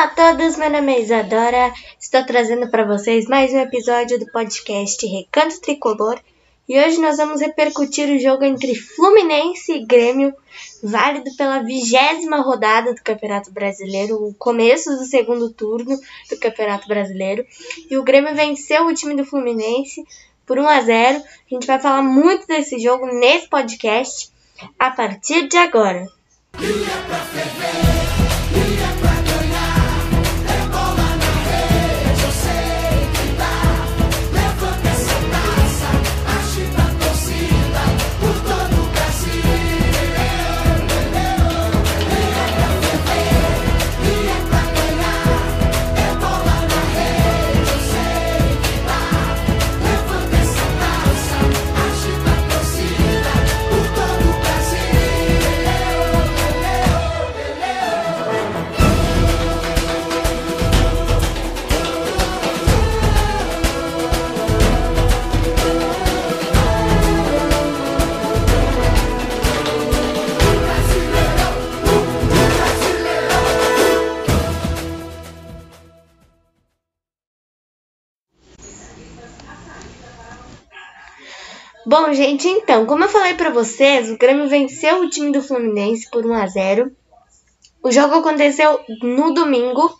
Olá a todos, meu nome é Isadora. Estou trazendo para vocês mais um episódio do podcast Recanto Tricolor. E hoje nós vamos repercutir o jogo entre Fluminense e Grêmio, válido pela vigésima rodada do Campeonato Brasileiro, o começo do segundo turno do Campeonato Brasileiro. E o Grêmio venceu o time do Fluminense por 1 a 0. A gente vai falar muito desse jogo nesse podcast a partir de agora. Bom, gente, então, como eu falei para vocês, o Grêmio venceu o time do Fluminense por 1 a 0. O jogo aconteceu no domingo,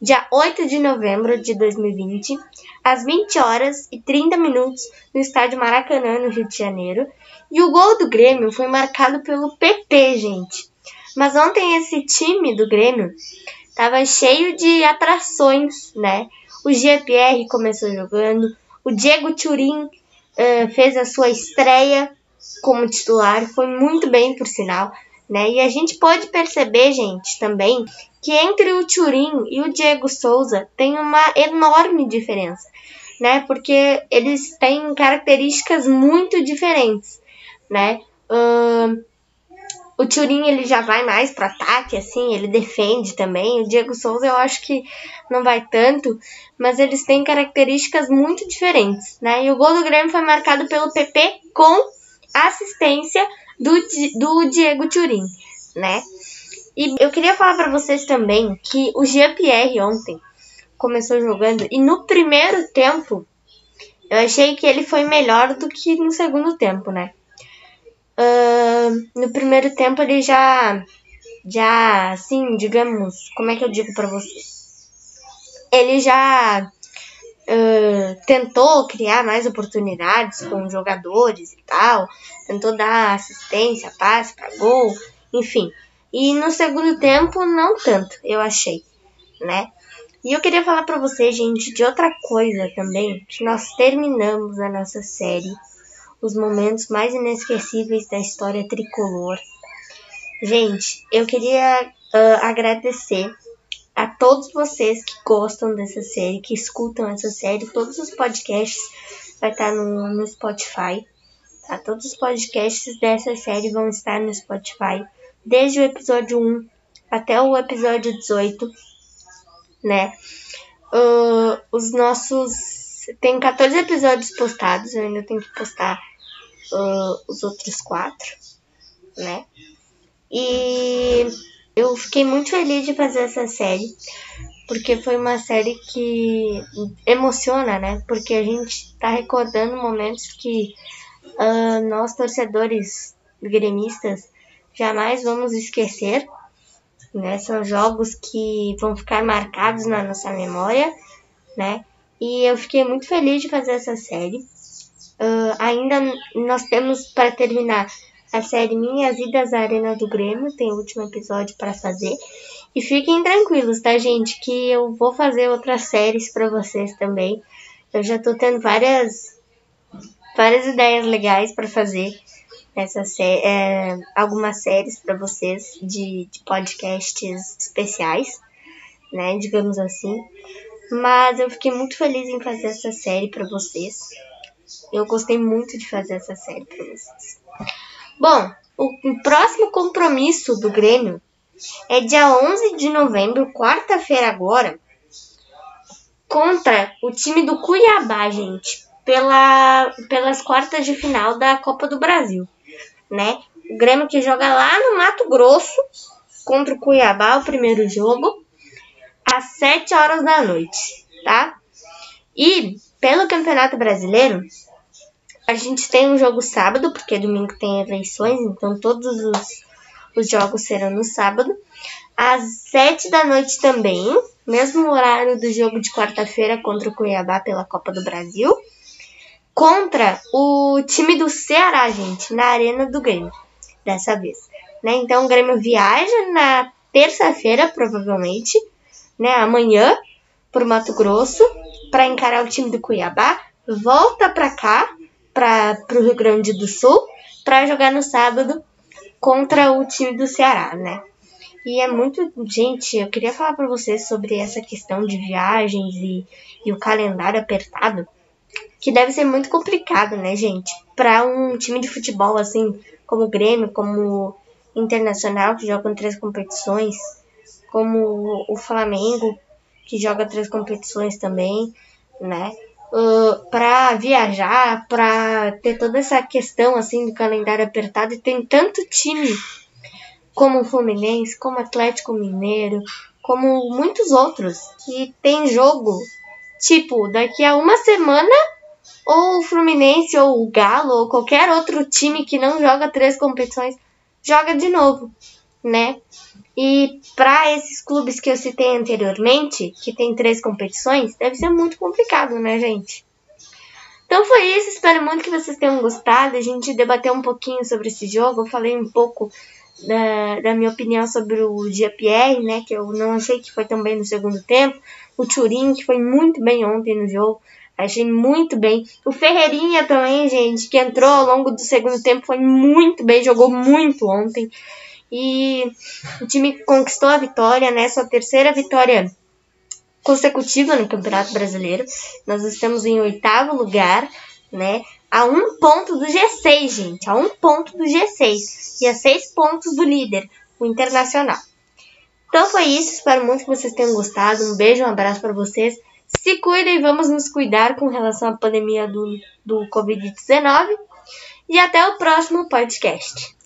dia 8 de novembro de 2020, às 20 horas e 30 minutos, no estádio Maracanã, no Rio de Janeiro. E o gol do Grêmio foi marcado pelo PP, gente. Mas ontem esse time do Grêmio estava cheio de atrações, né? O GPR começou jogando, o Diego Turin uh, fez a sua estreia como titular, foi muito bem por sinal, né? E a gente pode perceber, gente, também que entre o Turin e o Diego Souza tem uma enorme diferença, né? Porque eles têm características muito diferentes, né? Uh, o Turin ele já vai mais para ataque, assim, ele defende também. O Diego Souza eu acho que não vai tanto, mas eles têm características muito diferentes, né? E o gol do Grêmio foi marcado pelo PP com assistência do, do Diego Turin, né? E eu queria falar para vocês também que o Jean-Pierre ontem começou jogando e no primeiro tempo eu achei que ele foi melhor do que no segundo tempo, né? No primeiro tempo ele já, já, assim, digamos, como é que eu digo para vocês? Ele já uh, tentou criar mais oportunidades com jogadores e tal, tentou dar assistência, passe para gol, enfim. E no segundo tempo não tanto, eu achei, né? E eu queria falar para vocês, gente, de outra coisa também, que nós terminamos a nossa série os momentos mais inesquecíveis da história tricolor. Gente, eu queria uh, agradecer a todos vocês que gostam dessa série, que escutam essa série. Todos os podcasts vai estar no, no Spotify. Tá? Todos os podcasts dessa série vão estar no Spotify, desde o episódio 1 até o episódio 18, né? Uh, os nossos. Tem 14 episódios postados, eu ainda tenho que postar uh, os outros quatro, né? E eu fiquei muito feliz de fazer essa série, porque foi uma série que emociona, né? Porque a gente tá recordando momentos que uh, nós, torcedores gremistas, jamais vamos esquecer. Né? São jogos que vão ficar marcados na nossa memória, né? E eu fiquei muito feliz de fazer essa série. Uh, ainda nós temos para terminar a série Minhas Idas à Arena do Grêmio, tem o último episódio para fazer. E fiquem tranquilos, tá, gente? Que eu vou fazer outras séries para vocês também. Eu já tô tendo várias, várias ideias legais para fazer essa sé é, algumas séries para vocês de, de podcasts especiais, né? Digamos assim. Mas eu fiquei muito feliz em fazer essa série para vocês. Eu gostei muito de fazer essa série para vocês. Bom, o próximo compromisso do Grêmio é dia 11 de novembro, quarta-feira agora, contra o time do Cuiabá, gente, pela, pelas quartas de final da Copa do Brasil, né? O Grêmio que joga lá no Mato Grosso contra o Cuiabá, o primeiro jogo, às 7 horas da noite, tá? E pelo Campeonato Brasileiro, a gente tem um jogo sábado, porque domingo tem eleições, então todos os, os jogos serão no sábado. Às 7 da noite também, mesmo horário do jogo de quarta-feira contra o Cuiabá pela Copa do Brasil. Contra o time do Ceará, gente, na Arena do Grêmio, dessa vez. Né? Então o Grêmio viaja na terça-feira, provavelmente, né, amanhã, para o Mato Grosso, para encarar o time do Cuiabá. Volta para cá para o Rio Grande do Sul para jogar no sábado contra o time do Ceará, né? E é muito. Gente, eu queria falar para vocês sobre essa questão de viagens e, e o calendário apertado, que deve ser muito complicado, né, gente? Para um time de futebol assim, como o Grêmio, como o Internacional, que joga em três competições, como o Flamengo, que joga três competições também, né? uh, para viajar, para ter toda essa questão assim do calendário apertado e tem tanto time como o Fluminense, como o Atlético Mineiro, como muitos outros que tem jogo tipo daqui a uma semana ou o Fluminense ou o Galo ou qualquer outro time que não joga três competições joga de novo, né? E para esses clubes que eu citei anteriormente, que tem três competições, deve ser muito complicado, né, gente? Então foi isso, espero muito que vocês tenham gostado. A gente debateu um pouquinho sobre esse jogo, eu falei um pouco da, da minha opinião sobre o Jean-Pierre, né, que eu não achei que foi tão bem no segundo tempo. O Turin, que foi muito bem ontem no jogo, achei muito bem. O Ferreirinha também, gente, que entrou ao longo do segundo tempo, foi muito bem, jogou muito ontem. E o time conquistou a vitória, né? Sua terceira vitória consecutiva no Campeonato Brasileiro. Nós estamos em oitavo lugar, né? A um ponto do G6, gente. A um ponto do G6. E a seis pontos do líder, o Internacional. Então foi isso. Espero muito que vocês tenham gostado. Um beijo, um abraço para vocês. Se cuidem vamos nos cuidar com relação à pandemia do, do Covid-19. E até o próximo podcast.